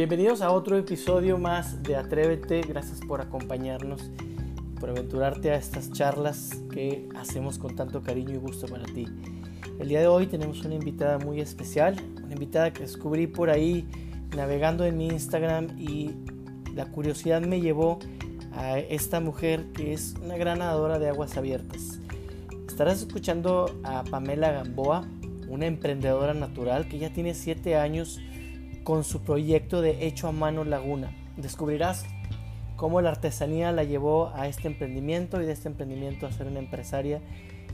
Bienvenidos a otro episodio más de Atrévete. Gracias por acompañarnos, por aventurarte a estas charlas que hacemos con tanto cariño y gusto para ti. El día de hoy tenemos una invitada muy especial, una invitada que descubrí por ahí navegando en mi Instagram y la curiosidad me llevó a esta mujer que es una gran nadadora de aguas abiertas. Estarás escuchando a Pamela Gamboa, una emprendedora natural que ya tiene 7 años con su proyecto de Hecho a Mano Laguna. Descubrirás cómo la artesanía la llevó a este emprendimiento y de este emprendimiento a ser una empresaria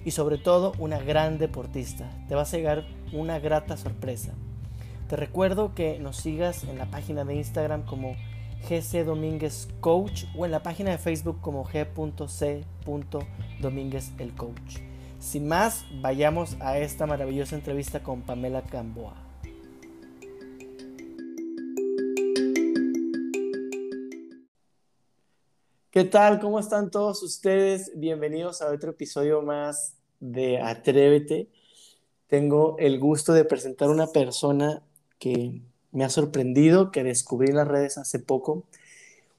y sobre todo una gran deportista. Te va a llegar una grata sorpresa. Te recuerdo que nos sigas en la página de Instagram como GC Domínguez Coach o en la página de Facebook como G.C. Domínguez el Coach. Sin más, vayamos a esta maravillosa entrevista con Pamela Gamboa. ¿Qué tal? ¿Cómo están todos ustedes? Bienvenidos a otro episodio más de Atrévete. Tengo el gusto de presentar una persona que me ha sorprendido, que descubrí en las redes hace poco,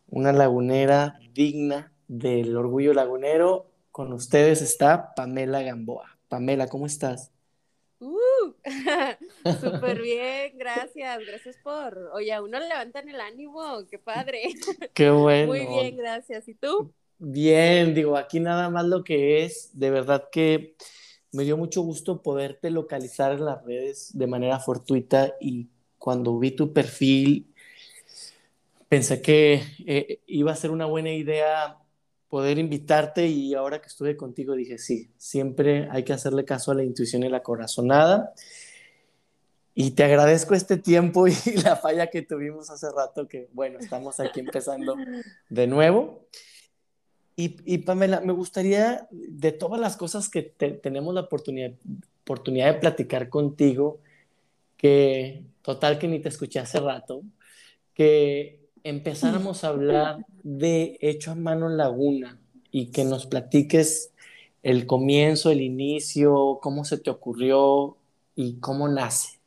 una lagunera digna del orgullo lagunero. Con ustedes está Pamela Gamboa. Pamela, ¿cómo estás? Uh, súper bien, gracias, gracias por, oye, a uno le levantan el ánimo, qué padre. Qué bueno. Muy bien, gracias. ¿Y tú? Bien, digo, aquí nada más lo que es, de verdad que me dio mucho gusto poderte localizar en las redes de manera fortuita y cuando vi tu perfil pensé que eh, iba a ser una buena idea poder invitarte y ahora que estuve contigo dije, sí, siempre hay que hacerle caso a la intuición y la corazonada. Y te agradezco este tiempo y la falla que tuvimos hace rato, que bueno, estamos aquí empezando de nuevo. Y, y Pamela, me gustaría, de todas las cosas que tenemos la oportunidad, oportunidad de platicar contigo, que total que ni te escuché hace rato, que empezáramos a hablar de Hecho a Mano Laguna y que nos platiques el comienzo, el inicio, cómo se te ocurrió y cómo nace.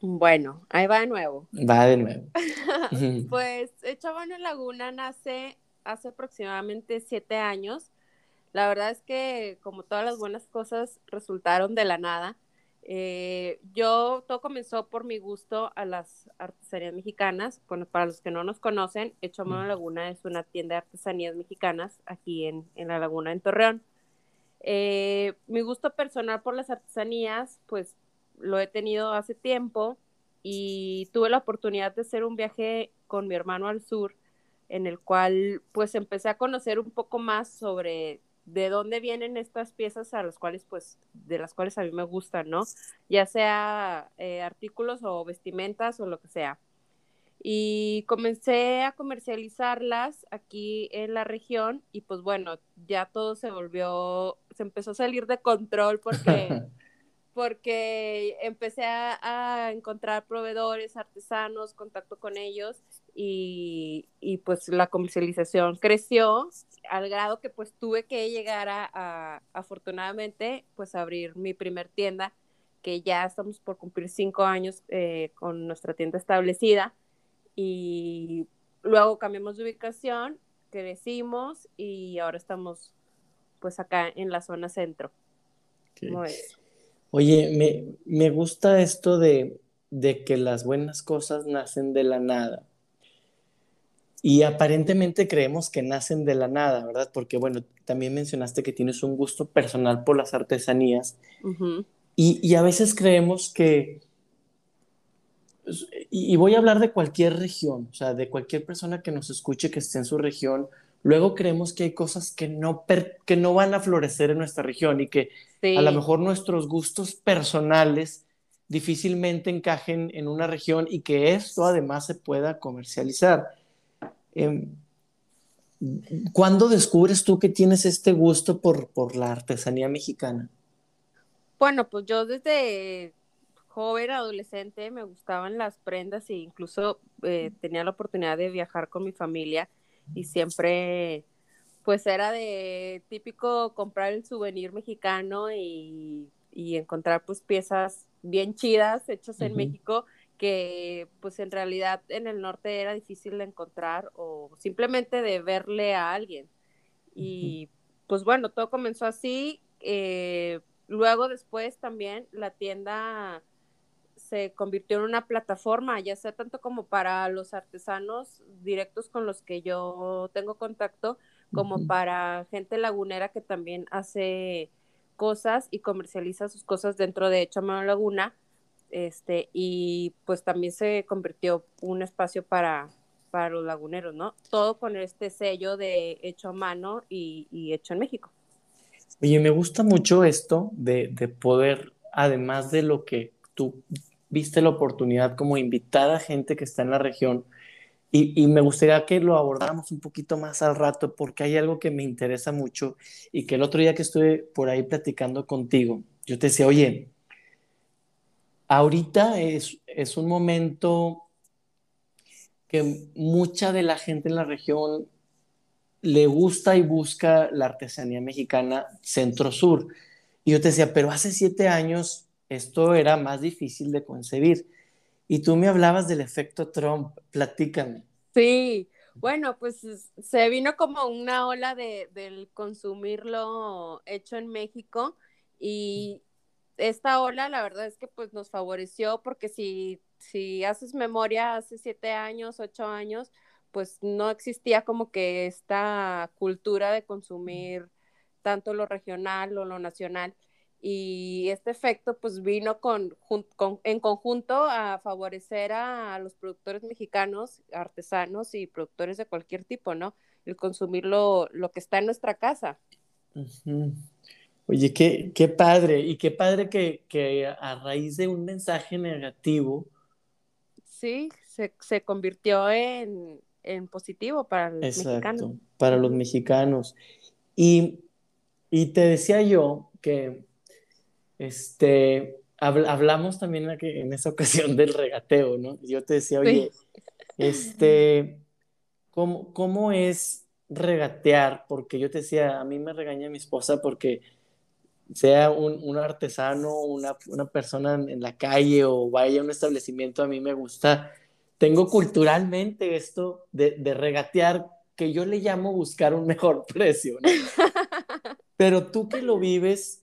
Bueno, ahí va de nuevo. Va de nuevo. pues Hecho a Mano Laguna nace hace aproximadamente siete años. La verdad es que como todas las buenas cosas resultaron de la nada. Eh, yo, todo comenzó por mi gusto a las artesanías mexicanas. Bueno, para los que no nos conocen, Hecho a Mano Laguna es una tienda de artesanías mexicanas aquí en, en la Laguna, en Torreón. Eh, mi gusto personal por las artesanías, pues lo he tenido hace tiempo y tuve la oportunidad de hacer un viaje con mi hermano al sur, en el cual pues empecé a conocer un poco más sobre de dónde vienen estas piezas a las cuales, pues, de las cuales a mí me gustan, ¿no? Ya sea eh, artículos o vestimentas o lo que sea. Y comencé a comercializarlas aquí en la región y pues bueno, ya todo se volvió, se empezó a salir de control porque, porque empecé a, a encontrar proveedores, artesanos, contacto con ellos y, y, pues la comercialización creció al grado que pues tuve que llegar a, afortunadamente pues abrir mi primer tienda que ya estamos por cumplir cinco años eh, con nuestra tienda establecida. Y luego cambiamos de ubicación crecimos y ahora estamos pues acá en la zona centro. Oye me, me gusta esto de, de que las buenas cosas nacen de la nada y aparentemente creemos que nacen de la nada, ¿verdad? Porque, bueno, también mencionaste que tienes un gusto personal por las artesanías. y, y, a veces creemos que, y, voy a hablar de cualquier región, o sea, de cualquier persona que nos escuche que esté en su región, luego creemos que hay cosas que no, que no van a florecer en nuestra región y que a lo mejor nuestros gustos personales difícilmente encajen en una región y que esto además se pueda comercializar. Em, ¿Cuándo descubres tú que tienes este gusto por, por la artesanía mexicana? Bueno, pues yo desde joven, adolescente, me gustaban las prendas e incluso eh, tenía la oportunidad de viajar con mi familia y siempre, pues era de típico comprar el souvenir mexicano y, y encontrar pues piezas bien chidas hechas en México que pues en realidad en el norte era difícil de encontrar o simplemente de verle a alguien. Y pues bueno, todo comenzó así. Eh, luego después también la tienda se convirtió en una plataforma, ya sea tanto como para los artesanos directos con los que yo tengo contacto, como para gente lagunera que también hace cosas y comercializa sus cosas dentro de Chamano Laguna. Este, y pues también se convirtió un espacio para, para los laguneros, ¿no? Todo con este sello de hecho a mano y, hecho en México. Oye, me gusta mucho esto de, de, poder, además de lo que tú viste la oportunidad como invitar a gente que está en la región, y, y, me gustaría que lo abordáramos un poquito más al rato, porque hay algo que me interesa mucho y que el otro día que estuve por ahí platicando contigo, yo te decía, oye, ahorita es, es un momento que mucha de la gente en la región le gusta y busca la artesanía mexicana centro-sur. Y yo te decía, pero hace siete años esto era más difícil de concebir. Y tú me hablabas del efecto Trump, platícame. Sí, bueno, pues se vino como una ola de, del consumirlo hecho en México y esta ola la verdad es que pues nos favoreció porque si si haces memoria hace siete años, ocho años, pues no existía como que esta cultura de consumir tanto lo regional o lo nacional. Y este efecto pues vino con, en conjunto a favorecer a, los productores mexicanos, artesanos y productores de cualquier tipo, ¿no? El consumir lo, que está en nuestra casa. Oye, qué, qué padre, y qué padre que, que a raíz de un mensaje negativo, sí, se, convirtió en, positivo para los Exacto, para los mexicanos. Y, te decía yo que este, hablamos también en esa ocasión del regateo, ¿no? Yo te decía, oye, este, ¿cómo, ¿cómo es regatear? Porque yo te decía, a mí me regaña mi esposa porque sea un, artesano, una, persona en la calle o vaya a un establecimiento, a mí me gusta. Tengo culturalmente esto de, regatear, que yo le llamo buscar un mejor precio. Pero tú que lo vives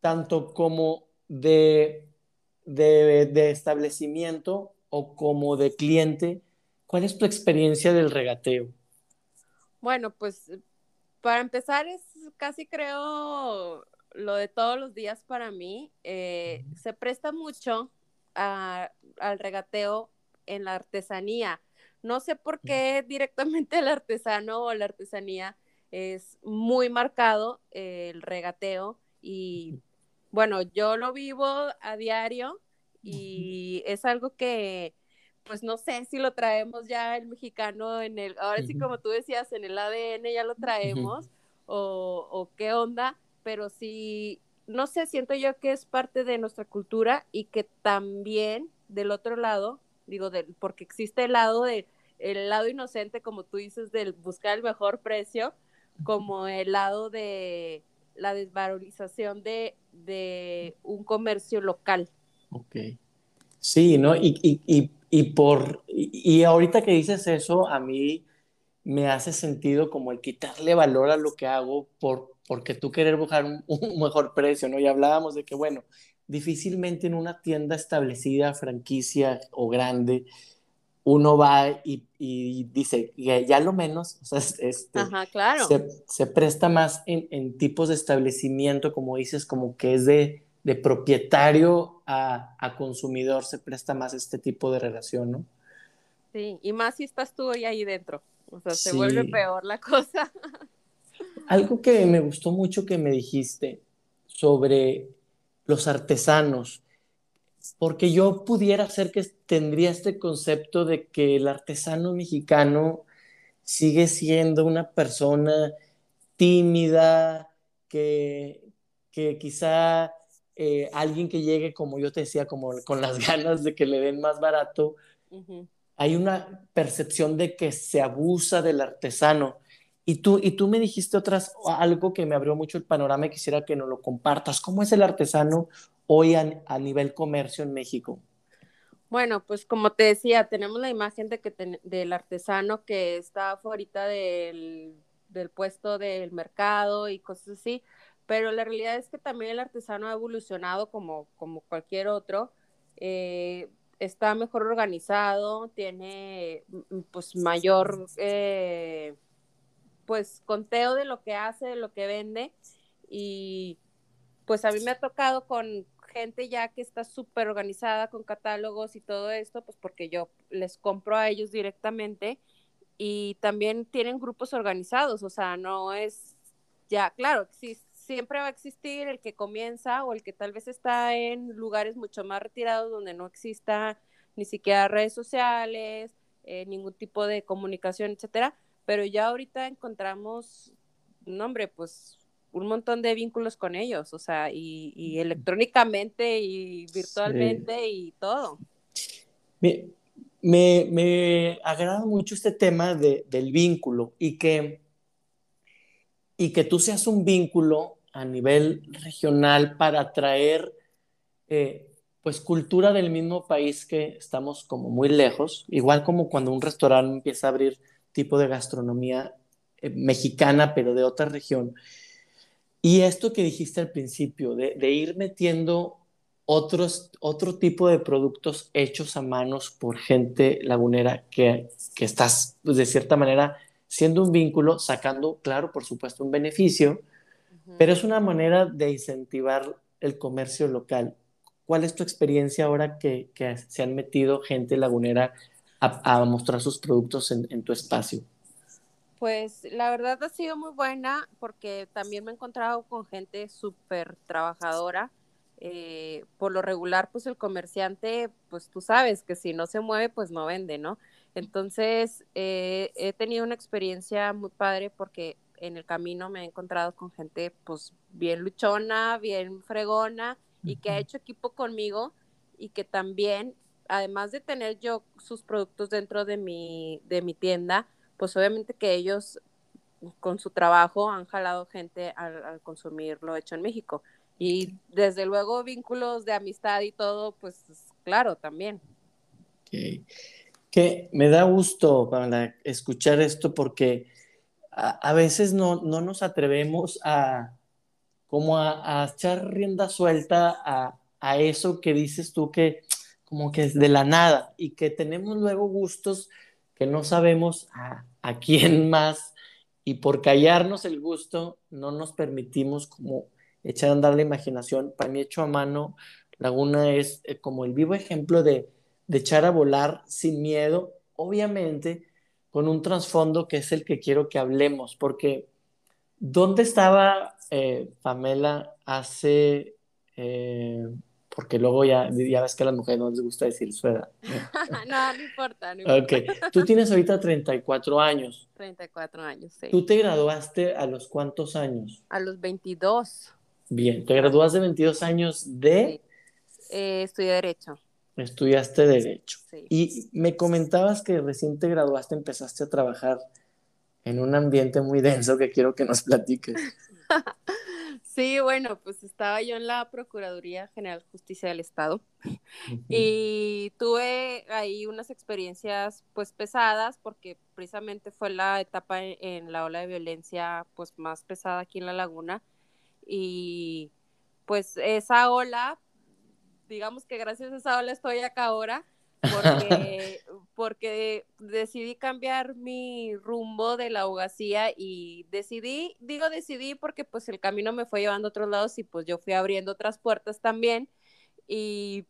tanto como de, de, de establecimiento o como de cliente, ¿cuál es tu experiencia del regateo? Bueno, pues para empezar es casi creo lo de todos los días para mí eh, se presta mucho al regateo en la artesanía. No sé por qué directamente el artesano o la artesanía es muy marcado el regateo y bueno, yo lo vivo a diario y es algo que pues no sé si lo traemos ya el mexicano en el, ahora sí como tú decías, en el ADN ya lo traemos o, o qué onda, pero sí, no sé, siento yo que es parte de nuestra cultura y que también del otro lado, digo, del, porque existe el lado de, el lado inocente, como tú dices, del buscar el mejor precio, como el lado de la desvalorización de, de un comercio local. Ok. Sí, ¿no? Y, y, y, y por, y, ahorita que dices eso, a mí me hace sentido como el quitarle valor a lo que hago por, porque tú querer buscar un, mejor precio, ¿no? Y hablábamos de que, bueno, difícilmente en una tienda establecida, franquicia o grande, uno va y, y dice, ya, lo menos, o sea, este, claro. se, presta más en, en, tipos de establecimiento, como dices, como que es de, de propietario a, a, consumidor, se presta más este tipo de relación, ¿no? Sí, y más si estás tú ahí dentro, o sea, se vuelve peor la cosa. Algo que me gustó mucho que me dijiste sobre los artesanos, porque yo pudiera ser que tendría este concepto de que el artesano mexicano sigue siendo una persona tímida, que, que quizá eh, alguien que llegue, como yo te decía, como con las ganas de que le den más barato, hay una percepción de que se abusa del artesano. Y tú, y tú me dijiste otras, algo que me abrió mucho el panorama y quisiera que nos lo compartas. ¿Cómo es el artesano hoy a, nivel comercio en México? Bueno, pues como te decía, tenemos la imagen de que del artesano que está afuera del, del puesto del mercado y cosas así, pero la realidad es que también el artesano ha evolucionado como, como cualquier otro. Eh, está mejor organizado, tiene mm, pues mayor eh, pues conteo de lo que hace, de lo que vende y pues a mí me ha tocado con gente ya que está súper organizada con catálogos y todo esto, pues porque yo les compro a ellos directamente y también tienen grupos organizados, o sea, no es ya, claro, siempre va a existir el que comienza o el que tal vez está en lugares mucho más retirados donde no exista ni siquiera redes sociales, eh, ningún tipo de comunicación, etcétera, pero ya ahorita encontramos, no hombre, pues un montón de vínculos con ellos, o sea, y, electrónicamente y virtualmente y todo. Me, me, agrada mucho este tema de, del vínculo y que, y que tú seas un vínculo a nivel regional para atraer eh, pues cultura del mismo país que estamos como muy lejos, igual como cuando un restaurante empieza a abrir tipo de gastronomía eh, mexicana, pero de otra región. Y esto que dijiste al principio, de, ir metiendo otros, otro tipo de productos hechos a manos por gente lagunera que, que estás, pues, de cierta manera, siendo un vínculo, sacando, claro, por supuesto, un beneficio, pero es una manera de incentivar el comercio local. ¿Cuál es tu experiencia ahora que, que se han metido gente lagunera a, a mostrar sus productos en, en tu espacio? Pues la verdad ha sido muy buena porque también me he encontrado con gente súper trabajadora. Eh, por lo regular, pues el comerciante, pues tú sabes que si no se mueve, pues no vende, ¿no? Entonces, eh, he tenido una experiencia muy padre porque en el camino me he encontrado con gente, pues bien luchona, bien fregona y que ha hecho equipo conmigo y que también, además de tener yo sus productos dentro de mi, de mi tienda, pues obviamente que ellos con su trabajo han jalado gente al, consumir lo hecho en México. Y desde luego vínculos de amistad y todo, pues claro, también. Que me da gusto para escuchar esto porque a, veces no, no, nos atrevemos a como a, a echar rienda suelta a, a, eso que dices tú que como que es de la nada y que tenemos luego gustos que no sabemos a, quién más y por callarnos el gusto no nos permitimos como echar a andar la imaginación. Para mí hecho a mano, Laguna es eh, como el vivo ejemplo de, echar a volar sin miedo, obviamente con un trasfondo que es el que quiero que hablemos, porque ¿dónde estaba eh, Pamela hace eh, porque luego ya, ya ves que a las mujeres no les gusta decir su edad. no, no importa, no importa. Ok, tú tienes ahorita 34 años. 34 años, sí. ¿Tú te graduaste a los cuántos años? A los 22. Bien, ¿te graduaste de 22 años de...? Sí. Eh, estudié Derecho. Estudiaste Derecho. Sí. Y me comentabas que recién te graduaste, empezaste a trabajar en un ambiente muy denso que quiero que nos platiques. Sí, bueno, pues estaba yo en la Procuraduría General de Justicia del Estado y tuve ahí unas experiencias pues pesadas porque precisamente fue la etapa en, la ola de violencia pues más pesada aquí en la laguna y pues esa ola, digamos que gracias a esa ola estoy acá ahora porque, porque decidí cambiar mi rumbo de la abogacía y decidí, digo decidí porque pues el camino me fue llevando a otros lados y pues yo fui abriendo otras puertas también y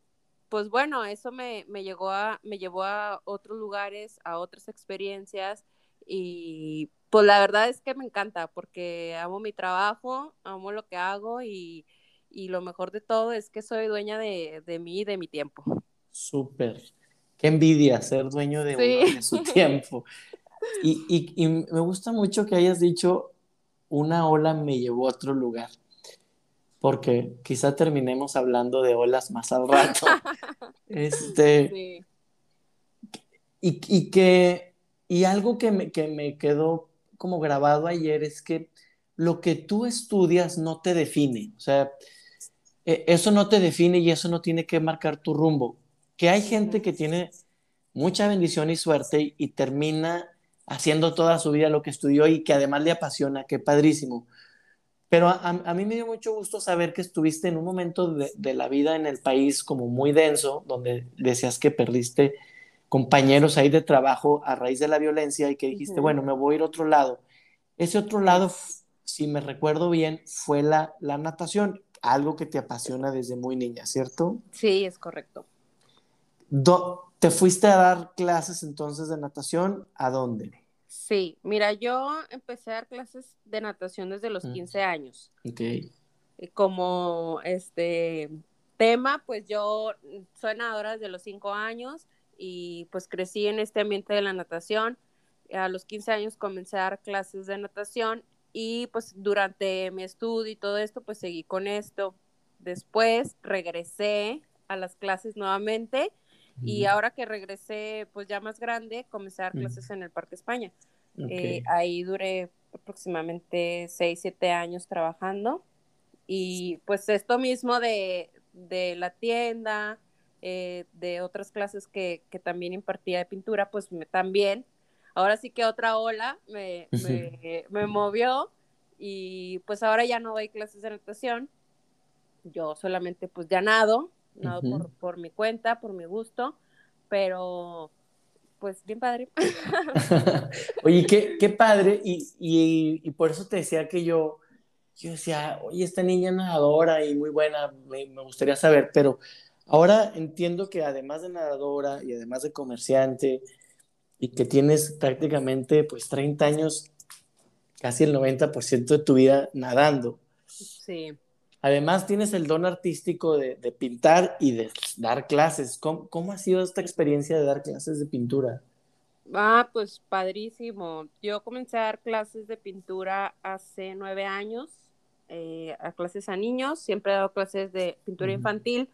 pues bueno, eso me, me, llegó a, me llevó a otros lugares, a otras experiencias y pues la verdad es que me encanta porque amo mi trabajo, amo lo que hago y, y lo mejor de todo es que soy dueña de, de mí y de mi tiempo. Súper. Qué envidia ser dueño de, su tiempo. Y, y, me gusta mucho que hayas dicho, una ola me llevó a otro lugar, porque quizá terminemos hablando de olas más al rato. este, y, y, que, y algo que me, que me quedó como grabado ayer es que lo que tú estudias no te define, o sea, e, eso no te define y eso no tiene que marcar tu rumbo que hay gente que tiene mucha bendición y suerte y, termina haciendo toda su vida lo que estudió y que además le apasiona, qué padrísimo. Pero a, mí me dio mucho gusto saber que estuviste en un momento de, de, la vida en el país como muy denso, donde decías que perdiste compañeros ahí de trabajo a raíz de la violencia y que dijiste, bueno, me voy a ir a otro lado. Ese otro lado, si me recuerdo bien, fue la, la natación, algo que te apasiona desde muy niña, ¿cierto? Sí, es correcto. ¿Te fuiste a dar clases entonces de natación? ¿A dónde? Sí, mira, yo empecé a dar clases de natación desde los 15 años. Ok. Como este tema, pues yo soy nadadora desde los 5 años y pues crecí en este ambiente de la natación. A los 15 años comencé a dar clases de natación y pues durante mi estudio y todo esto pues seguí con esto. Después regresé a las clases nuevamente y ahora que regresé pues ya más grande comencé a dar clases en el Parque España. Eh, ahí duré aproximadamente 6, 7 años trabajando y pues esto mismo de, de la tienda, eh, de otras clases que, que, también impartía de pintura, pues me, también, ahora sí que otra ola me, me, movió y pues ahora ya no doy clases de natación, yo solamente pues ya nado, nado por, por mi cuenta, por mi gusto, pero pues bien padre. oye, qué, qué padre, y, y, y, por eso te decía que yo, yo decía, oye, esta niña nadadora y muy buena, me, me gustaría saber, pero Ahora entiendo que además de nadadora y además de comerciante y que tienes prácticamente pues 30 años, casi el 90% de tu vida nadando. Sí. Además tienes el don artístico de, pintar y de dar clases. ¿Cómo, ¿Cómo, ha sido esta experiencia de dar clases de pintura? Ah, pues padrísimo. Yo comencé a dar clases de pintura hace nueve años, eh, a clases a niños. Siempre he dado clases de pintura infantil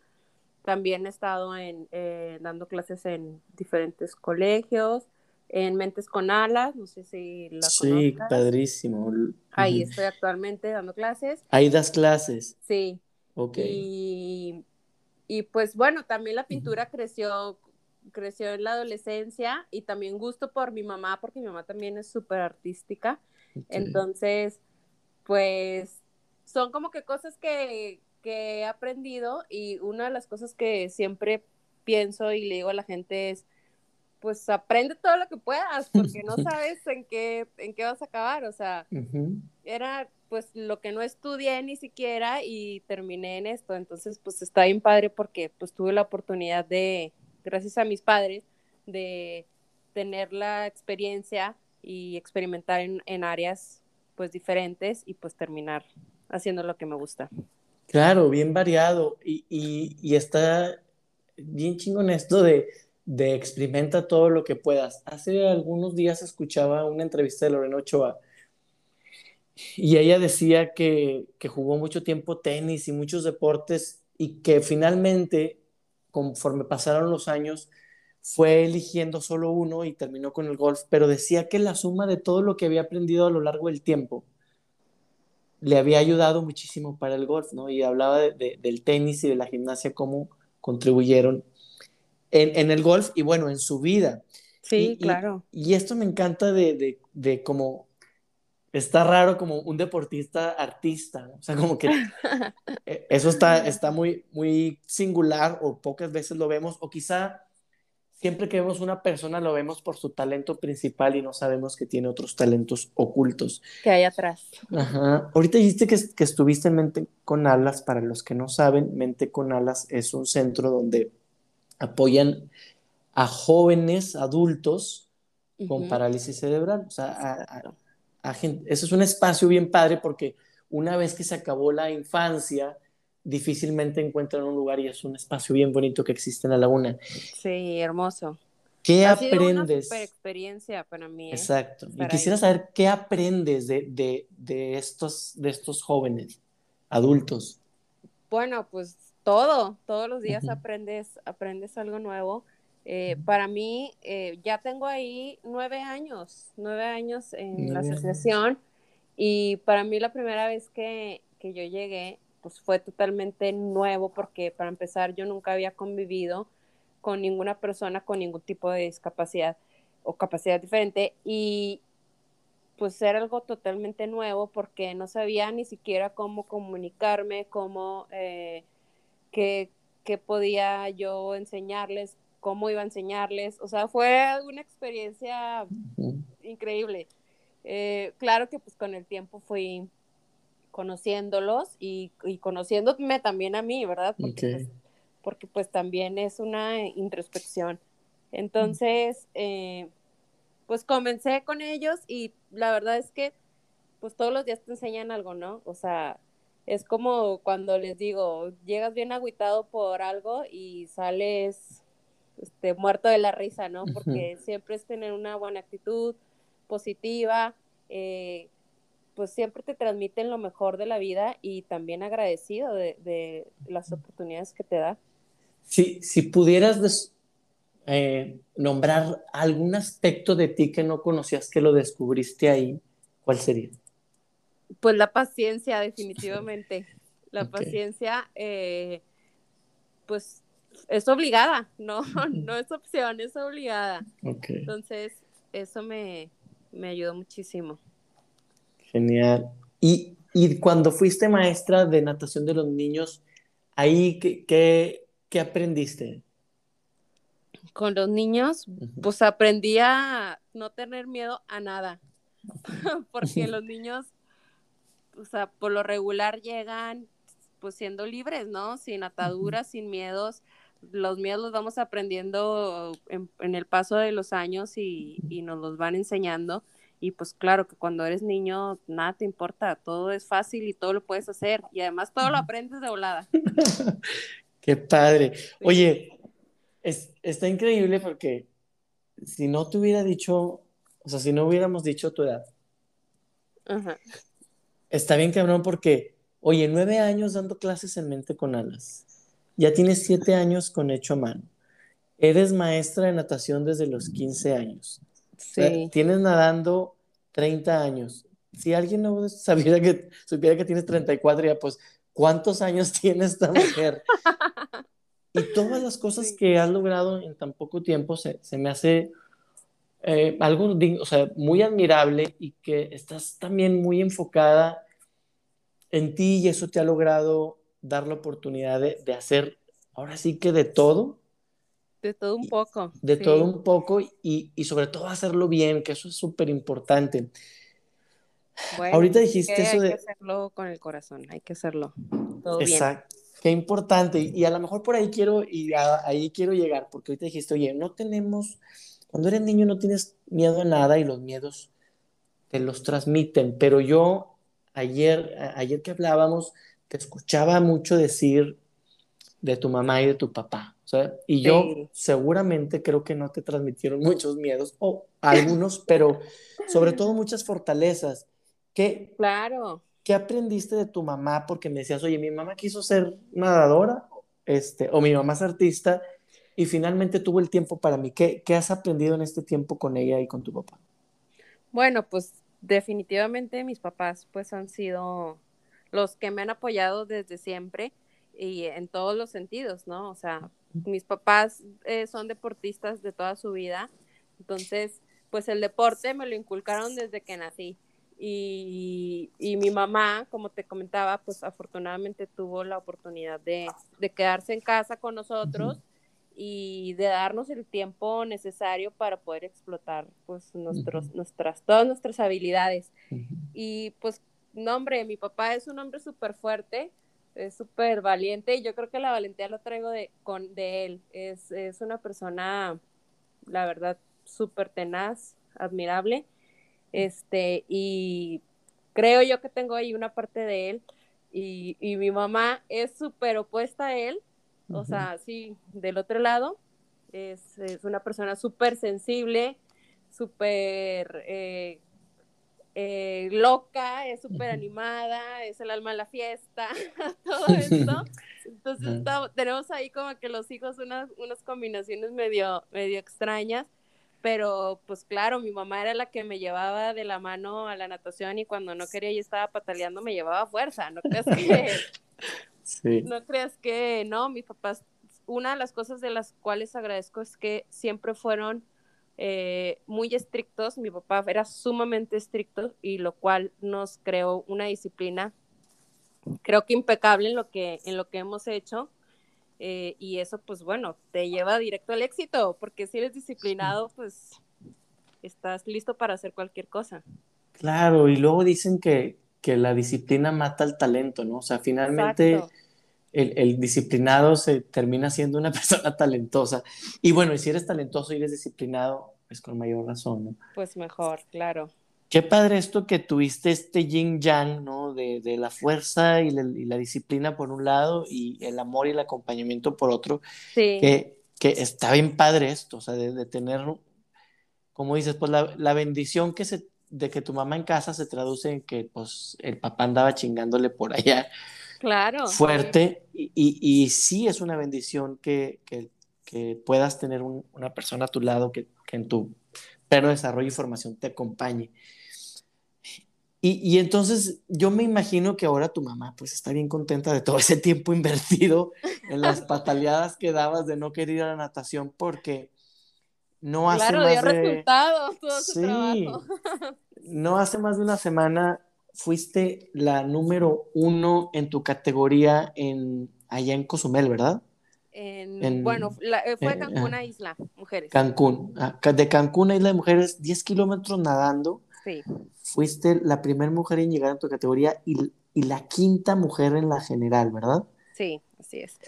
también he estado en, eh, dando clases en diferentes colegios, en Mentes con Alas, no sé si la Sí, padrísimo. Ahí estoy actualmente dando clases. Ahí das clases. Sí. Ok. Y, y pues bueno, también la pintura creció, creció en la adolescencia y también gusto por mi mamá, porque mi mamá también es súper artística. Entonces, pues son como que cosas que, que he aprendido y una de las cosas que siempre pienso y le digo a la gente es, pues aprende todo lo que puedas, porque no sabes en qué, en qué vas a acabar, o sea, era pues lo que no estudié ni siquiera y terminé en esto, entonces pues está bien padre porque pues tuve la oportunidad de, gracias a mis padres, de tener la experiencia y experimentar en, en áreas pues diferentes y pues terminar haciendo lo que me gusta. Claro, bien variado. Y, y, está bien chingón esto de, de experimenta todo lo que puedas. Hace algunos días escuchaba una entrevista de Lorena Ochoa y ella decía que, que jugó mucho tiempo tenis y muchos deportes y que finalmente, conforme pasaron los años, fue eligiendo solo uno y terminó con el golf, pero decía que la suma de todo lo que había aprendido a lo largo del tiempo le había ayudado muchísimo para el golf, ¿no? Y hablaba del tenis y de la gimnasia, cómo contribuyeron en, el golf y bueno, en su vida. Sí, claro. Y, esto me encanta de, de, cómo está raro como un deportista artista, o sea, como que e, eso está, está muy, muy singular o pocas veces lo vemos, o quizá siempre que vemos una persona lo vemos por su talento principal y no sabemos que tiene otros talentos ocultos. Que hay atrás. Ajá. Ahorita dijiste que, que estuviste en Mente con Alas. Para los que no saben, Mente con Alas es un centro donde apoyan a jóvenes adultos con parálisis cerebral. O sea, a, gente, eso es un espacio bien padre porque una vez que se acabó la infancia, difícilmente encuentran un lugar y es un espacio bien bonito que existe en la laguna. Sí, hermoso. ¿Qué ha aprendes? Sido una experiencia para mí. ¿eh? Exacto. y quisiera saber qué aprendes de, de, de, estos, de estos jóvenes, adultos. Bueno, pues todo, todos los días aprendes, aprendes algo nuevo. Eh, para mí, eh, ya tengo ahí nueve años, nueve años en la asociación y para mí la primera vez que, que yo llegué, pues fue totalmente nuevo porque para empezar yo nunca había convivido con ninguna persona con ningún tipo de discapacidad o capacidad diferente y pues era algo totalmente nuevo porque no sabía ni siquiera cómo comunicarme, cómo, eh, qué, podía yo enseñarles, cómo iba a enseñarles. O sea, fue una experiencia increíble. Eh, claro que pues con el tiempo fui conociéndolos y, conociéndome también a mí, ¿verdad? Porque, pues, porque pues también es una introspección. Entonces, eh, pues comencé con ellos y la verdad es que pues todos los días te enseñan algo, ¿no? O sea, es como cuando les digo, llegas bien agüitado por algo y sales este, muerto de la risa, ¿no? Porque siempre es tener una buena actitud positiva, eh, pues siempre te transmiten lo mejor de la vida y también agradecido de, las oportunidades que te da. Si, si pudieras eh, nombrar algún aspecto de ti que no conocías que lo descubriste ahí, ¿cuál sería? Pues la paciencia, definitivamente. La paciencia, eh, pues es obligada, no, no es opción, es obligada. Entonces, eso me, ayudó muchísimo. Genial. Y, cuando fuiste maestra de natación de los niños, ahí, ¿qué, qué aprendiste? con los niños, pues aprendí a no tener miedo a nada, porque los niños, o sea, por lo regular llegan pues siendo libres, ¿no? Sin ataduras, sin miedos. Los miedos los vamos aprendiendo en, el paso de los años y, nos los van enseñando. Y pues claro que cuando eres niño nada te importa, todo es fácil y todo lo puedes hacer. Y además todo lo aprendes de volada. Qué padre. Oye, es, está increíble porque si no te hubiera dicho, o sea, si no hubiéramos dicho tu edad, está bien cabrón porque, oye, nueve años dando clases en mente con alas, ya tienes siete años con hecho a mano, eres maestra de natación desde los 15 años, sí. tienes nadando 30 años. Si alguien no sabiera que, supiera que tienes 34, ya pues, ¿cuántos años tiene esta mujer? Y todas las cosas que has logrado en tan poco tiempo se, se me hace eh, algo o sea, muy admirable y que estás también muy enfocada en ti y eso te ha logrado dar la oportunidad de, de hacer ahora sí que de todo. De todo un poco. De todo un poco y, y, sobre todo hacerlo bien, que eso es súper importante. Ahorita dijiste eso de... Hay que hacerlo con el corazón, hay que hacerlo. Todo Exacto. Qué importante. Y a lo mejor por ahí quiero, y ahí quiero llegar, porque ahorita dijiste, oye, no tenemos, cuando eres niño no tienes miedo a nada y los miedos te los transmiten, pero yo ayer, ayer que hablábamos, te escuchaba mucho decir de tu mamá y de tu papá. Y yo seguramente creo que no te transmitieron muchos miedos, o algunos, pero sobre todo muchas fortalezas. Que, claro. ¿qué aprendiste de tu mamá? Porque me decías, oye, mi mamá quiso ser nadadora, este, o mi mamá es artista, y finalmente tuvo el tiempo para mí. ¿Qué, has aprendido en este tiempo con ella y con tu papá? Bueno, pues definitivamente mis papás pues han sido los que me han apoyado desde siempre y en todos los sentidos, ¿no? O sea, mis papás eh, son deportistas de toda su vida, entonces pues el deporte me lo inculcaron desde que nací. Y, mi mamá, como te comentaba, pues afortunadamente tuvo la oportunidad de, quedarse en casa con nosotros y de darnos el tiempo necesario para poder explotar pues nuestros, nuestras, todas nuestras habilidades. Y pues, no hombre, mi papá es un hombre súper fuerte, es súper valiente y yo creo que la valentía lo traigo de, con, de él. Es, es una persona, la verdad, súper tenaz, admirable este, y creo yo que tengo ahí una parte de él. Y, y mi mamá es súper opuesta a él, o sea, sí, del otro lado, es, es una persona súper sensible, súper eh, eh, loca, es súper animada, es el alma de la fiesta, todo esto. Entonces tenemos ahí como que los hijos unas, unas combinaciones medio, medio extrañas, pero pues claro, mi mamá era la que me llevaba de la mano a la natación y cuando no quería y estaba pataleando me llevaba fuerza, no creas que... No creas que no, mis papás una de las cosas de las cuales agradezco es que siempre fueron eh, muy estrictos. Mi papá era sumamente estricto y lo cual nos creó una disciplina, creo que impecable en lo que, en lo que hemos hecho. Eh, y eso, pues bueno, te lleva directo al éxito, porque si eres disciplinado, pues estás listo para hacer cualquier cosa. Claro, y luego dicen que, que la disciplina mata el talento, ¿no? O sea, finalmente el, el, disciplinado se termina siendo una persona talentosa. Y bueno, y si eres talentoso y eres disciplinado, pues con mayor razón, ¿no? Pues mejor, claro. Qué padre esto que tuviste este yin yang, ¿no? De, de la fuerza y la, y la, disciplina por un lado y el amor y el acompañamiento por otro. Sí. Que, que está bien padre esto, o sea, de, de tener, como dices, pues la, la, bendición que se, de que tu mamá en casa se traduce en que pues el papá andaba chingándole por allá. Claro. Fuerte. Y, y, y, sí es una bendición que, que, que puedas tener un, una persona a tu lado que, que en tu pleno desarrollo y formación te acompañe. Y, y, entonces yo me imagino que ahora tu mamá pues está bien contenta de todo ese tiempo invertido en las pataleadas que dabas de no querer ir a la natación porque no hace claro, más dio de... resultados todo sí, su trabajo. no hace más de una semana fuiste la número uno en tu categoría en allá en Cozumel, ¿verdad? En, en, bueno, la, fue Cancún a Isla, mujeres. Cancún, de Cancún a Isla de Mujeres, 10 kilómetros nadando. Sí. Fuiste la primera mujer en llegar a tu categoría y, y, la quinta mujer en la general, ¿verdad? Sí, así es.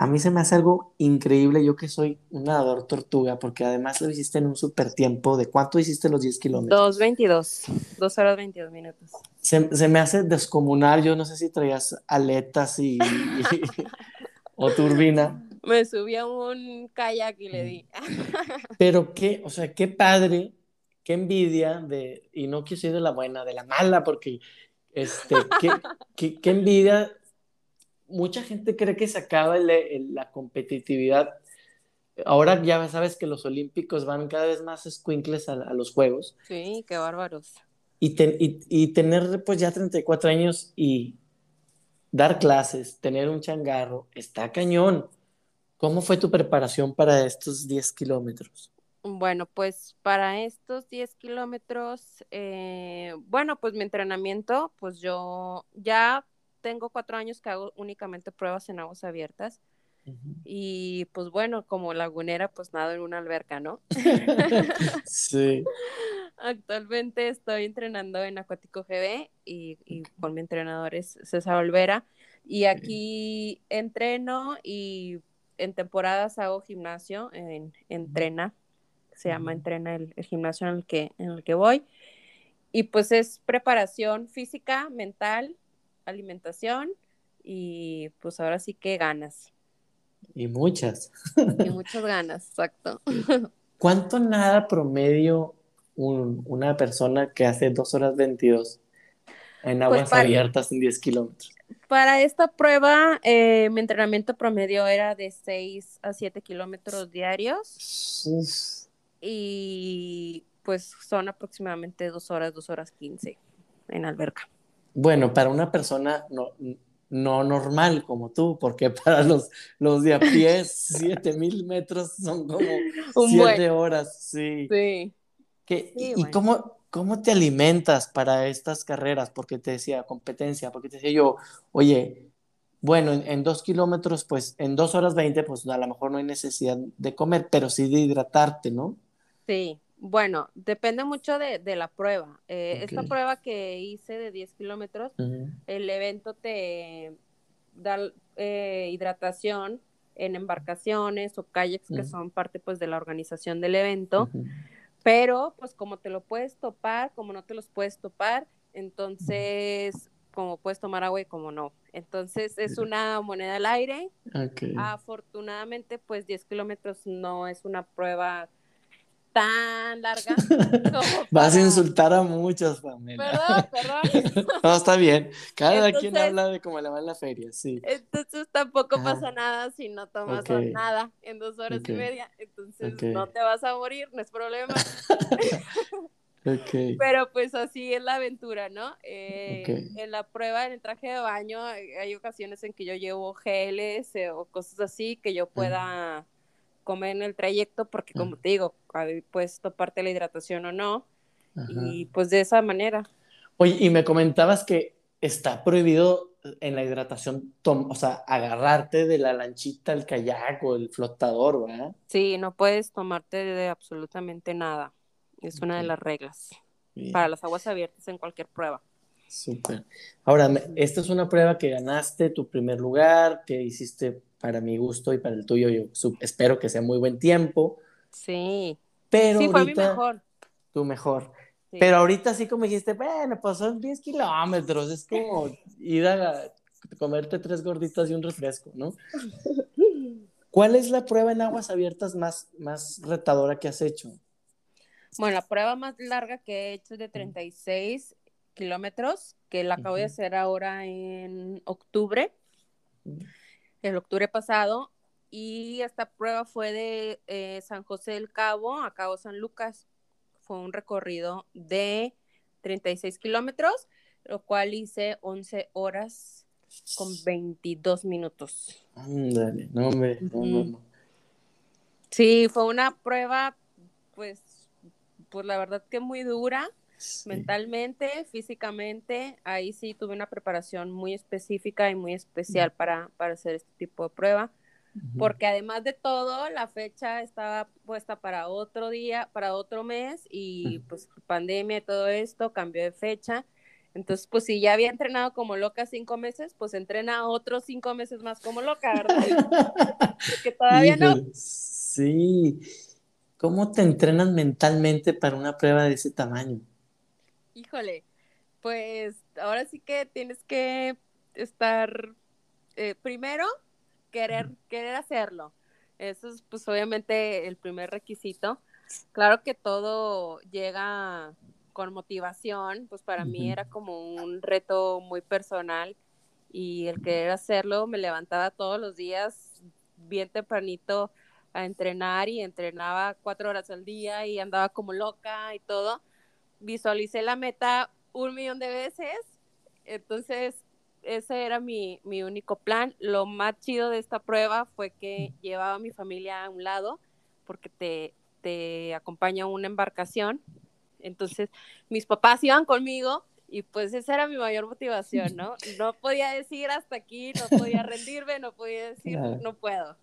A mí se me hace algo increíble, yo que soy un nadador tortuga, porque además lo hiciste en un super tiempo. ¿De cuánto hiciste los 10 kilómetros? 2.22, 2 horas 22 minutos. Se, se, me hace descomunal, yo no sé si traías aletas y, y o turbina. Me subí a un kayak y le di. Pero qué, o sea, qué padre qué envidia de, y no quiero decir de la buena, de la mala, porque este, qué, qué, qué envidia. Mucha gente cree que se acaba el, el, la competitividad. Ahora ya sabes que los olímpicos van cada vez más squinkles a, a los juegos. Sí, qué bárbaros. Y, te, y, y, tener pues ya 34 años y dar clases, tener un changarro, está cañón. ¿Cómo fue tu preparación para estos 10 kilómetros? Bueno, pues para estos 10 kilómetros, eh, bueno, pues mi entrenamiento, pues yo ya tengo cuatro años que hago únicamente pruebas en aguas abiertas. Uh -huh. Y pues bueno, como lagunera, pues nado en una alberca, ¿no? sí. Actualmente estoy entrenando en Acuático GB y, y con mi entrenador es César Olvera. Y aquí entreno y en temporadas hago gimnasio, en, entrena se llama Entrena el, el, gimnasio en el, que, en el que voy. Y pues es preparación física, mental, alimentación y pues ahora sí que ganas. Y muchas. Y muchas ganas, exacto. ¿Cuánto nada promedio un, una persona que hace 2 horas 22 en aguas pues para, abiertas en 10 kilómetros? Para esta prueba, eh, mi entrenamiento promedio era de 6 a 7 kilómetros diarios. Uf y pues son aproximadamente dos horas, dos horas quince en alberca. Bueno, para una persona no, no normal como tú, porque para los, los de a pie, siete mil metros son como Un siete buen. horas, sí. Sí. ¿Qué, sí ¿Y bueno. cómo, cómo te alimentas para estas carreras? Porque te decía competencia, porque te decía yo, oye, bueno, en, en, dos kilómetros, pues en dos horas veinte, pues a lo mejor no hay necesidad de comer, pero sí de hidratarte, ¿no? Sí, bueno, depende mucho de, de la prueba. Eh, okay. Esta prueba que hice de 10 kilómetros, uh -huh. el evento te da eh, hidratación en embarcaciones o kayaks uh -huh. que son parte pues de la organización del evento, uh -huh. pero pues como te lo puedes topar, como no te los puedes topar, entonces como puedes tomar agua y como no. Entonces es una moneda al aire. Okay. Afortunadamente pues 10 kilómetros no es una prueba tan larga. Vas a insultar a muchos, Pamela. Perdón, perdón. no, está bien. Cada entonces, quien habla de cómo le va en la feria, sí. Entonces tampoco ah. pasa nada si no tomas okay. nada en dos horas okay. y media. Entonces okay. no te vas a morir, no es problema. Pero pues así es la aventura, ¿no? Eh, en la prueba, en el traje de baño, hay ocasiones en que yo llevo geles eh, o cosas así que yo pueda comer en el trayecto porque como te digo, puedes toparte la hidratación o no. Y pues de esa manera. Oye, y me comentabas que está prohibido en la hidratación, o sea, agarrarte de la lanchita, el kayak o el flotador, ¿verdad? Sí, no puedes tomarte de absolutamente nada. Es una de las reglas para las aguas abiertas en cualquier prueba. Súper. Ahora, esta es una prueba que ganaste tu primer lugar, que hiciste para mi gusto y para el tuyo. Yo espero que sea muy buen tiempo. Sí. Pero sí, fue mi mejor. Tu mejor. Pero ahorita sí como dijiste, bueno, pues son 10 kilómetros, es como ir a comerte tres gorditas y un refresco, ¿no? ¿Cuál es la prueba en aguas abiertas más, más retadora que has hecho? Bueno, la prueba más larga que he hecho es de 36 kilómetros, que la acabo de hacer ahora en octubre, el octubre pasado, y esta prueba fue de eh, San José del Cabo a Cabo San Lucas. Fue un recorrido de 36 kilómetros, lo cual hice 11 horas con 22 minutos. Ándale, no, hombre, no, Sí, fue una prueba, pues, pues la verdad que muy dura, mentalmente, físicamente. Ahí sí tuve una preparación muy específica y muy especial para, para hacer este tipo de prueba porque además de todo, la fecha estaba puesta para otro día, para otro mes, y pues pandemia y todo esto cambió de fecha. Entonces, pues si ya había entrenado como loca cinco meses, pues entrena otros cinco meses más como loca, ¿verdad? Porque todavía no. Sí. ¿Cómo te entrenas mentalmente para una prueba de ese tamaño? Híjole, pues ahora sí que tienes que estar eh, primero querer, querer hacerlo. Eso es pues obviamente el primer requisito. Claro que todo llega con motivación, pues para mí era como un reto muy personal y el querer hacerlo me levantaba todos los días bien tempranito a entrenar y entrenaba cuatro horas al día y andaba como loca y todo. Visualicé la meta un millón de veces, entonces ese era mi, único plan. Lo más chido de esta prueba fue que llevaba a mi familia a un lado, porque te, te acompaña una embarcación. Entonces, mis papás iban conmigo y pues esa era mi mayor motivación, ¿no? No podía decir hasta aquí, no podía rendirme, no podía decir no puedo.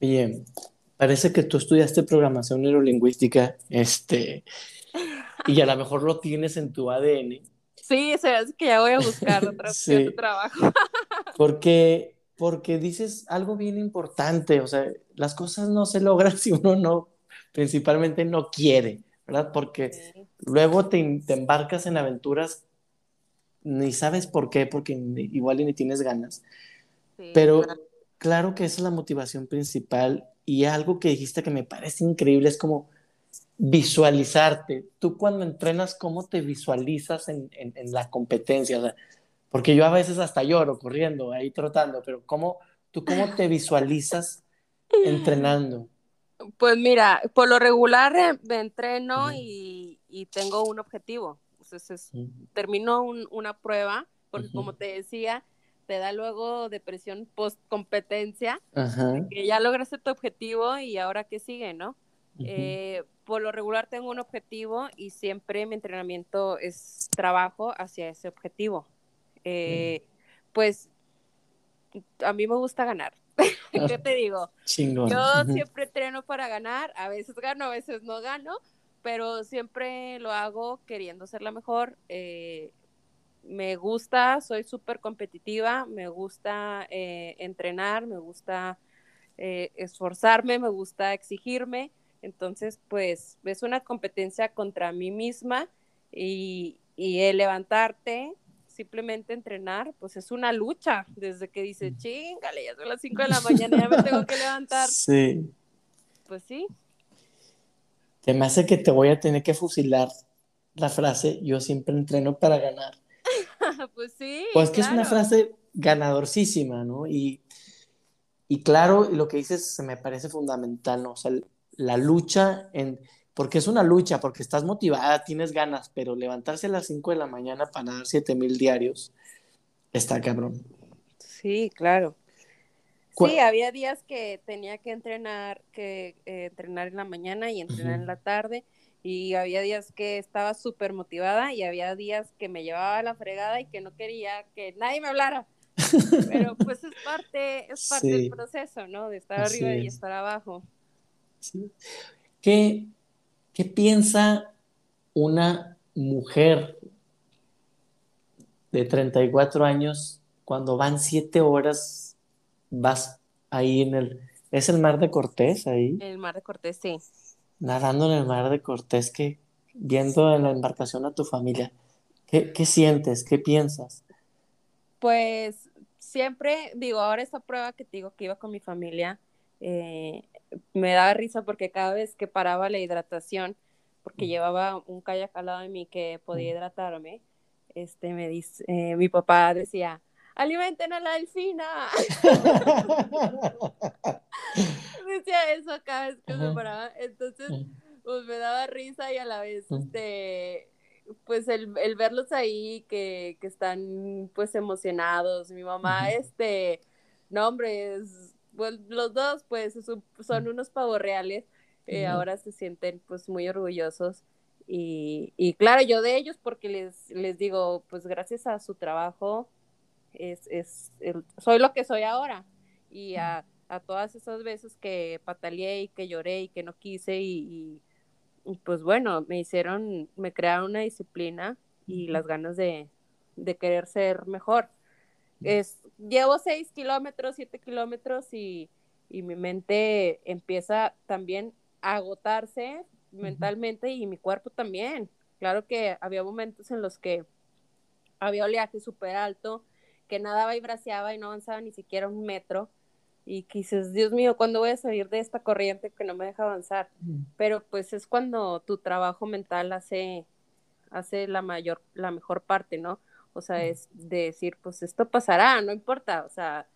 Bien, parece que tú estudiaste programación neurolingüística, este, y a lo mejor lo tienes en tu ADN Sí, se hace que ya voy a buscar otro, trabajo. porque, porque dices algo bien importante, o sea, las cosas no se logran si uno no, principalmente no quiere, ¿verdad? Porque luego te, te, embarcas en aventuras, ni sabes por qué, porque igual ni tienes ganas. Pero claro que esa es la motivación principal y algo que dijiste que me parece increíble es como visualizarte. Tú cuando entrenas, ¿cómo te visualizas en, la competencia? porque yo a veces hasta lloro corriendo, ahí trotando, pero ¿cómo, ¿tú cómo te visualizas entrenando? Pues mira, por lo regular eh, me entreno y, tengo un objetivo. Entonces, termino una prueba, porque como te decía, te da luego depresión post competencia, que ya lograste tu objetivo y ahora qué sigue, ¿no? Eh, por lo regular tengo un objetivo y siempre mi entrenamiento es trabajo hacia ese objetivo. Eh, pues a mí me gusta ganar. ¿Qué te digo? Yo siempre entreno para ganar, a veces gano, a veces no gano, pero siempre lo hago queriendo ser la mejor. Eh, me gusta, soy súper competitiva, me gusta entrenar, me gusta esforzarme, me gusta exigirme entonces, pues es una competencia contra mí misma y, el levantarte, simplemente entrenar, pues es una lucha. Desde que dice, chingale, ya son las 5 de la mañana, ya me tengo que levantar. Sí. Pues sí. Te me hace que te voy a tener que fusilar la frase, yo siempre entreno para ganar. pues sí. Pues que es una frase ganadorcísima, ¿no? Y, y claro, lo que dices se me parece fundamental, ¿no? O sea, la lucha en porque es una lucha, porque estás motivada, tienes ganas, pero levantarse a las 5 de la mañana para dar 7 mil diarios está cabrón. Sí, claro. Sí, había días que tenía que entrenar, que eh, entrenar en la mañana y entrenar en la tarde, y había días que estaba súper motivada y había días que me llevaba a la fregada y que no quería que nadie me hablara. Pero pues es parte, es parte del proceso, ¿no? De estar arriba y estar abajo. ¿Qué, ¿Qué piensa una mujer de 34 años cuando van 7 horas, vas ahí en el... ¿Es el mar de Cortés ahí? En el mar de Cortés, sí. Nadando en el mar de Cortés, que viendo en la embarcación a tu familia, ¿qué, qué sientes? ¿Qué piensas? Pues siempre, digo, ahora esa prueba que te digo que iba con mi familia, eh, me daba risa porque cada vez que paraba la hidratación, porque mm. llevaba un kayak al lado de mí que podía mm. hidratarme, este, me dice, eh, mi papá decía, alimenten a la delfina. decía eso cada vez que me paraba, entonces, mm. pues me daba risa y a la vez, este, pues el, el verlos ahí que, que, están pues emocionados. Mi mamá, este, no hombre, pues, los dos pues son, unos pavos reales. Eh, ahora se sienten pues muy orgullosos. Y, y, claro, yo de ellos porque les, les digo, pues gracias a su trabajo es, es soy lo que soy ahora. Y a, a, todas esas veces que pataleé y que lloré y que no quise y pues bueno, me hicieron, me crearon una disciplina y las ganas de, querer ser mejor. Es, llevo seis kilómetros, siete kilómetros y, mi mente empieza también a agotarse mentalmente y mi cuerpo también. Claro que había momentos en los que había oleaje súper alto, que nadaba y braceaba y no avanzaba ni siquiera un metro y dices, Dios mío, ¿cuándo voy a salir de esta corriente que no me deja avanzar? Pero pues es cuando tu trabajo mental hace, hace la mayor, la mejor parte, ¿no? O sea, es de decir, pues esto pasará, no importa, o sea,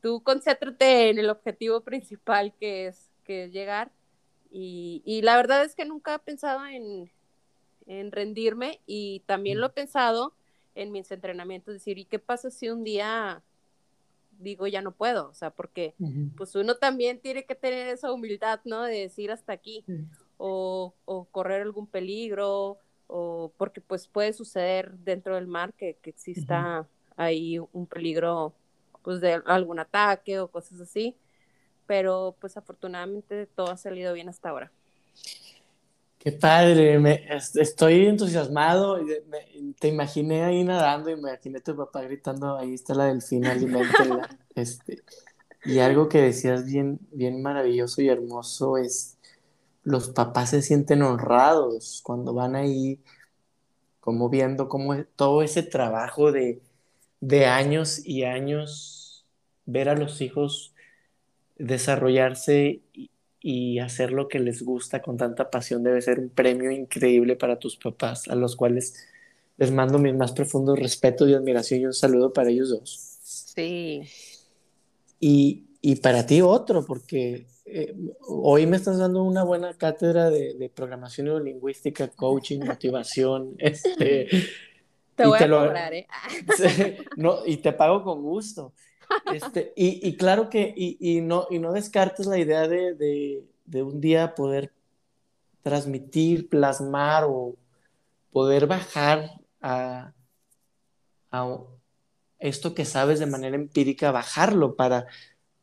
tú concéntrate en el objetivo principal que es, que es llegar. Y, y la verdad es que nunca he pensado en, en rendirme y también lo he pensado en mis entrenamientos, decir, ¿y qué pasa si un día digo ya no puedo, o sea, porque pues uno también tiene que tener esa humildad, ¿no? De decir hasta aquí, o, o, correr algún peligro, o porque pues puede suceder dentro del mar que, que exista ahí un peligro, pues de algún ataque o cosas así, pero pues afortunadamente todo ha salido bien hasta ahora. Qué padre, me, estoy entusiasmado. te imaginé ahí nadando y me imaginé tu papá gritando, ahí está la delfina, este, y algo que decías bien, bien maravilloso y hermoso es, los papás se sienten honrados cuando van ahí, como viendo cómo todo ese trabajo de, de años y años, ver a los hijos desarrollarse y, y hacer lo que les gusta con tanta pasión debe ser un premio increíble para tus papás, a los cuales les mando mi más profundo respeto y admiración y un saludo para ellos dos. Sí. Y, y para ti otro, porque eh, hoy me estás dando una buena cátedra de, de programación neurolingüística, coaching, motivación. Este, te voy a cobrar, ¿eh? no, y te pago con gusto. Este, y, y, claro que, y, y, no, y no descartes la idea de, de, de, un día poder transmitir, plasmar o poder bajar a, a esto que sabes de manera empírica, bajarlo para,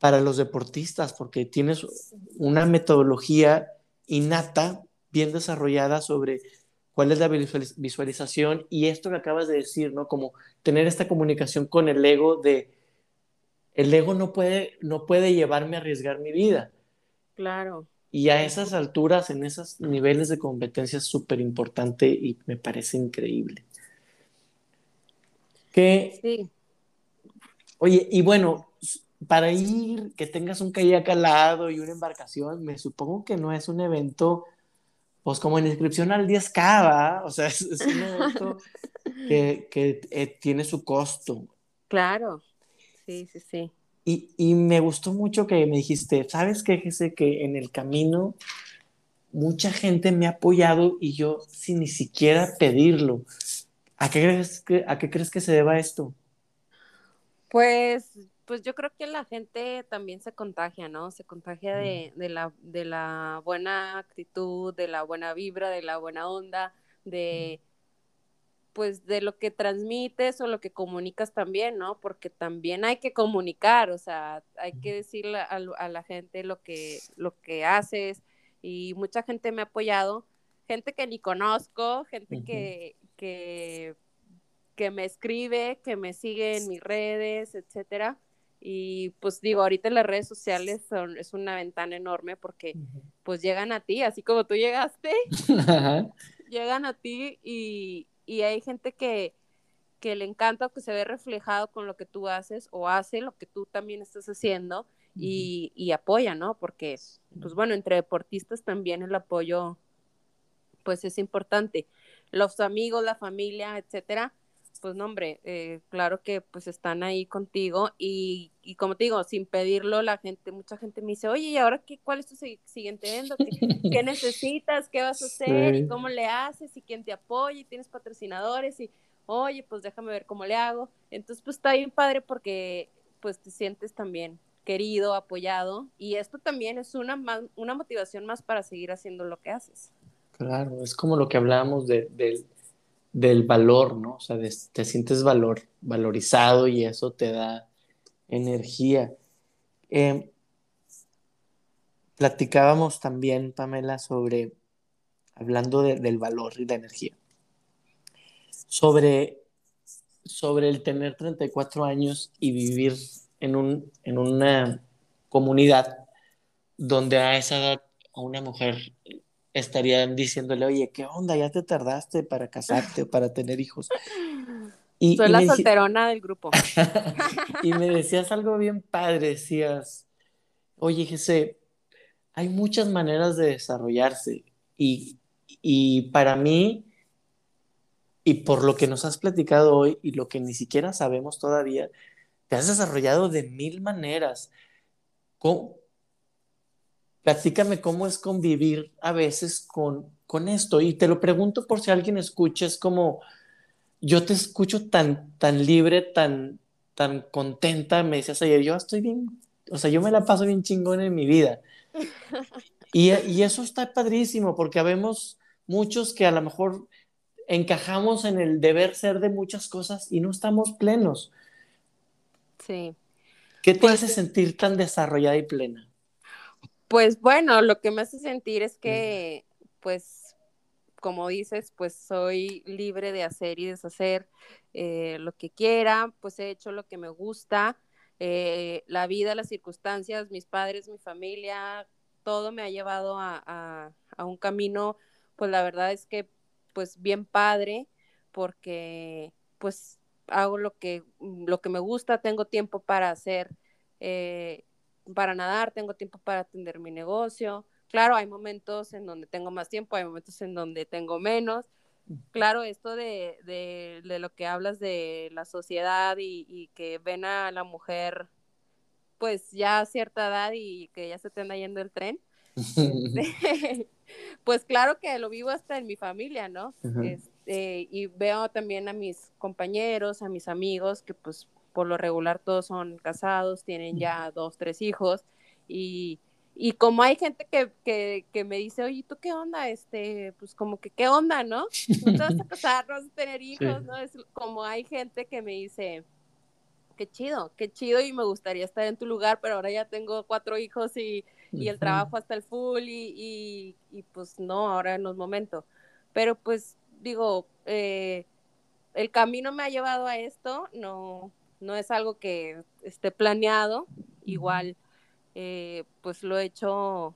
para los deportistas, porque tienes una metodología innata, bien desarrollada sobre cuál es la visualización y esto que acabas de decir, ¿no? Como tener esta comunicación con el ego de el ego no puede, no puede llevarme a arriesgar mi vida. Claro. Y a esas alturas, en esos niveles de competencia es súper importante y me parece increíble. Que, sí. Oye, y bueno, para ir, que tengas un kayak al lado y una embarcación, me supongo que no es un evento, pues como en inscripción al 10K, O sea, es, un evento que, que eh, tiene su costo. Claro. Sí, sí, sí. Y, y me gustó mucho que me dijiste, ¿sabes qué, Jesse? Que en el camino mucha gente me ha apoyado y yo sin ni siquiera pedirlo. ¿A qué crees que, a qué crees que se deba esto? Pues, pues yo creo que la gente también se contagia, ¿no? Se contagia de, de, la, de la buena actitud, de la buena vibra, de la buena onda, de pues de lo que transmites o lo que comunicas también, ¿no? Porque también hay que comunicar, o sea, hay que decirle a, a, la gente lo que, lo que haces y mucha gente me ha apoyado, gente que ni conozco, gente que, que, que me escribe, que me sigue en mis redes, etcétera. Y pues digo, ahorita las redes sociales son, es una ventana enorme porque pues llegan a ti, así como tú llegaste, llegan a ti y, y hay gente que, que le encanta o que se ve reflejado con lo que tú haces o hace lo que tú también estás haciendo y, y apoya, ¿no? Porque, pues bueno, entre deportistas también el apoyo, pues es importante. Los amigos, la familia, etcétera, pues no, hombre, eh, claro que pues están ahí contigo y, y, como te digo, sin pedirlo, la gente, mucha gente me dice, oye, ¿y ahora qué, cuál es tu siguiente evento? ¿Qué, ¿Qué, necesitas? ¿Qué vas a hacer? ¿Y cómo le haces? ¿Y quién te apoya? ¿Y tienes patrocinadores? Y, oye, pues déjame ver cómo le hago. Entonces, pues está bien padre porque pues te sientes también querido, apoyado y esto también es una, más, una motivación más para seguir haciendo lo que haces. Claro, es como lo que hablábamos de, de del valor, ¿no? O sea, te sientes valor, valorizado y eso te da energía. Eh, platicábamos también, Pamela, sobre, hablando de, del valor y la energía, sobre, sobre el tener 34 años y vivir en, un, en una comunidad donde a esa edad a una mujer estarían diciéndole, oye, ¿qué onda? Ya te tardaste para casarte o para tener hijos. Y, Soy la solterona del grupo. y me decías algo bien padre, decías, oye, Jesse, hay muchas maneras de desarrollarse y, y para mí, y por lo que nos has platicado hoy y lo que ni siquiera sabemos todavía, te has desarrollado de mil maneras. ¿Cómo, platícame cómo es convivir a veces con, con esto. Y te lo pregunto por si alguien escucha, es como, yo te escucho tan, tan libre, tan, tan contenta, me decías ayer, yo estoy bien, o sea, yo me la paso bien chingón en mi vida. Y, y eso está padrísimo, porque habemos muchos que a lo mejor encajamos en el deber ser de muchas cosas y no estamos plenos. Sí. ¿Qué te pues, hace sentir tan desarrollada y plena? Pues bueno, lo que me hace sentir es que, pues, como dices, pues soy libre de hacer y deshacer eh, lo que quiera, pues he hecho lo que me gusta, eh, la vida, las circunstancias, mis padres, mi familia, todo me ha llevado a, a, un camino, pues la verdad es que, pues bien padre, porque pues hago lo que, lo que me gusta, tengo tiempo para hacer. Eh, para nadar, tengo tiempo para atender mi negocio. Claro, hay momentos en donde tengo más tiempo, hay momentos en donde tengo menos. Claro, esto de, de, de lo que hablas de la sociedad y, y, que ven a la mujer pues ya a cierta edad y que ya se te anda yendo el tren, pues claro que lo vivo hasta en mi familia, ¿no? este, y veo también a mis compañeros, a mis amigos que pues por lo regular todos son casados, tienen ya dos, tres hijos y, y como hay gente que, que, que, me dice, oye, ¿tú qué onda? Este, pues como que, ¿qué onda, no? No te vas a casar, no vas a tener hijos, ¿no? Es como hay gente que me dice, qué chido, qué chido y me gustaría estar en tu lugar, pero ahora ya tengo cuatro hijos y, y el trabajo hasta el full y, y, y, pues no, ahora no es momento. Pero pues digo, eh, el camino me ha llevado a esto, no, no es algo que esté planeado, igual eh, pues lo he hecho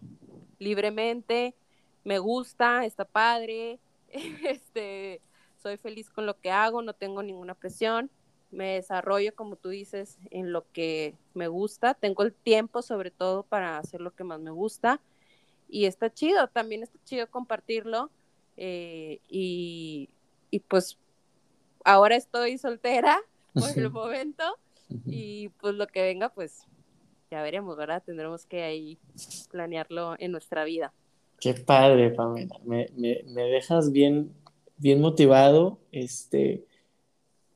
libremente, me gusta, está padre, este, soy feliz con lo que hago, no tengo ninguna presión, me desarrollo, como tú dices, en lo que me gusta, tengo el tiempo sobre todo para hacer lo que más me gusta y está chido, también está chido compartirlo eh, y, y pues ahora estoy soltera, por el momento. Y pues lo que venga, pues ya veremos, ¿verdad? Tendremos que ahí planearlo en nuestra vida. Qué padre, Pamela. Me, me, me dejas bien, bien motivado. Este,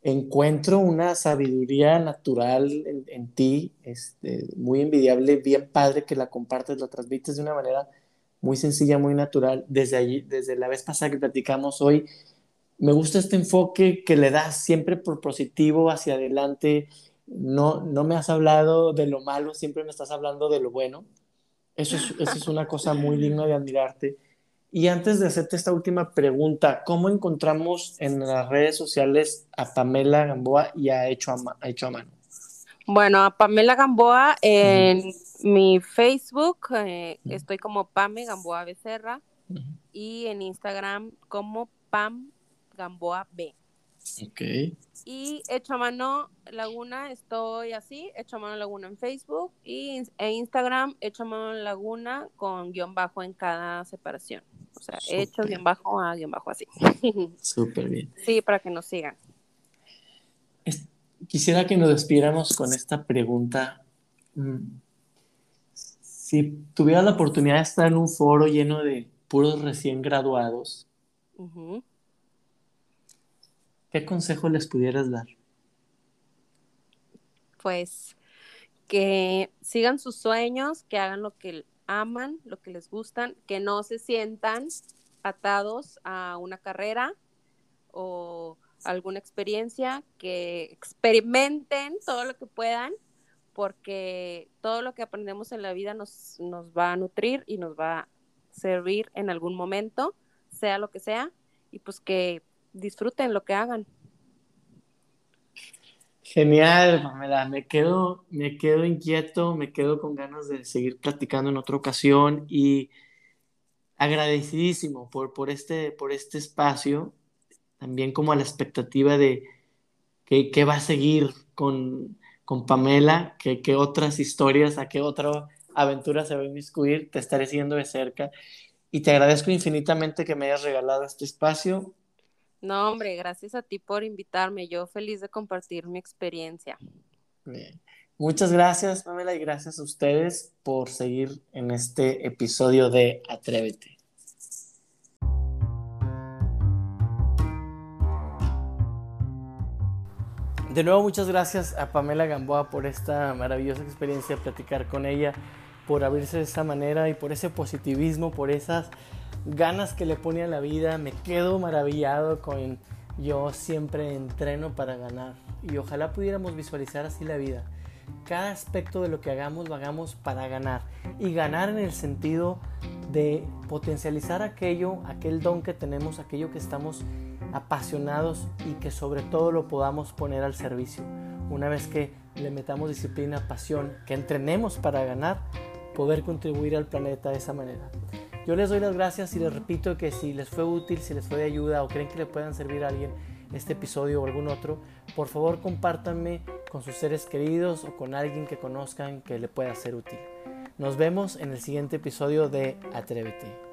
encuentro una sabiduría natural en, en ti, este, muy envidiable, bien padre que la compartes, la transmites de una manera muy sencilla, muy natural. Desde allí, desde la vez pasada que platicamos hoy, me gusta este enfoque que le das siempre por positivo hacia adelante. No, no me has hablado de lo malo, siempre me estás hablando de lo bueno. Eso es, eso es una cosa muy digna de admirarte. Y antes de hacerte esta última pregunta, ¿cómo encontramos en las redes sociales a Pamela Gamboa y a Hecho a, Hecho a Mano? Bueno, a Pamela Gamboa en mi Facebook eh, estoy como Pame Gamboa Becerra y en Instagram como Pam Gamboa B. Ok. Y Hecho a Mano Laguna, estoy así, Hecho a Mano Laguna en Facebook y en Instagram, Hecho a Mano Laguna con guion bajo en cada separación. O sea, hecho guion bajo a guion bajo así. Súper bien. Sí, para que nos sigan. quisiera que nos despiéramos con esta pregunta. Mm, si tuviera la oportunidad de estar en un foro lleno de puros recién graduados, ¿qué consejo les pudieras dar? Pues que sigan sus sueños, que hagan lo que aman, lo que les gustan, que no se sientan atados a una carrera o alguna experiencia, que experimenten todo lo que puedan, porque todo lo que aprendemos en la vida nos, nos va a nutrir y nos va a servir en algún momento, sea lo que sea, y pues que disfruten lo que hagan. Genial, Pamela. Me quedo, me quedo inquieto, me quedo con ganas de seguir platicando en otra ocasión y agradecidísimo por, por, este, por este espacio, también como a la expectativa de qué va a seguir con, con Pamela, qué otras historias, a qué otra aventura se va a inmiscuir, te estaré siguiendo de cerca y te agradezco infinitamente que me hayas regalado este espacio no, hombre, gracias a ti por invitarme. Yo feliz de compartir mi experiencia. Muchas gracias, Pamela, y gracias a ustedes por seguir en este episodio de Atrévete. De nuevo, muchas gracias a Pamela Gamboa por esta maravillosa experiencia, platicar con ella, por abrirse de esa manera y por ese positivismo, por esas ganas que le pone a la vida, me quedo maravillado con yo siempre entreno para ganar y ojalá pudiéramos visualizar así la vida. Cada aspecto de lo que hagamos lo hagamos para ganar y ganar en el sentido de potencializar aquello, aquel don que tenemos, aquello que estamos apasionados y que sobre todo lo podamos poner al servicio. Una vez que le metamos disciplina, pasión, que entrenemos para ganar, poder contribuir al planeta de esa manera. Yo les doy las gracias y les repito que si les fue útil, si les fue de ayuda o creen que le puedan servir a alguien este episodio o algún otro, por favor compártanme con sus seres queridos o con alguien que conozcan que le pueda ser útil. Nos vemos en el siguiente episodio de Atrévete.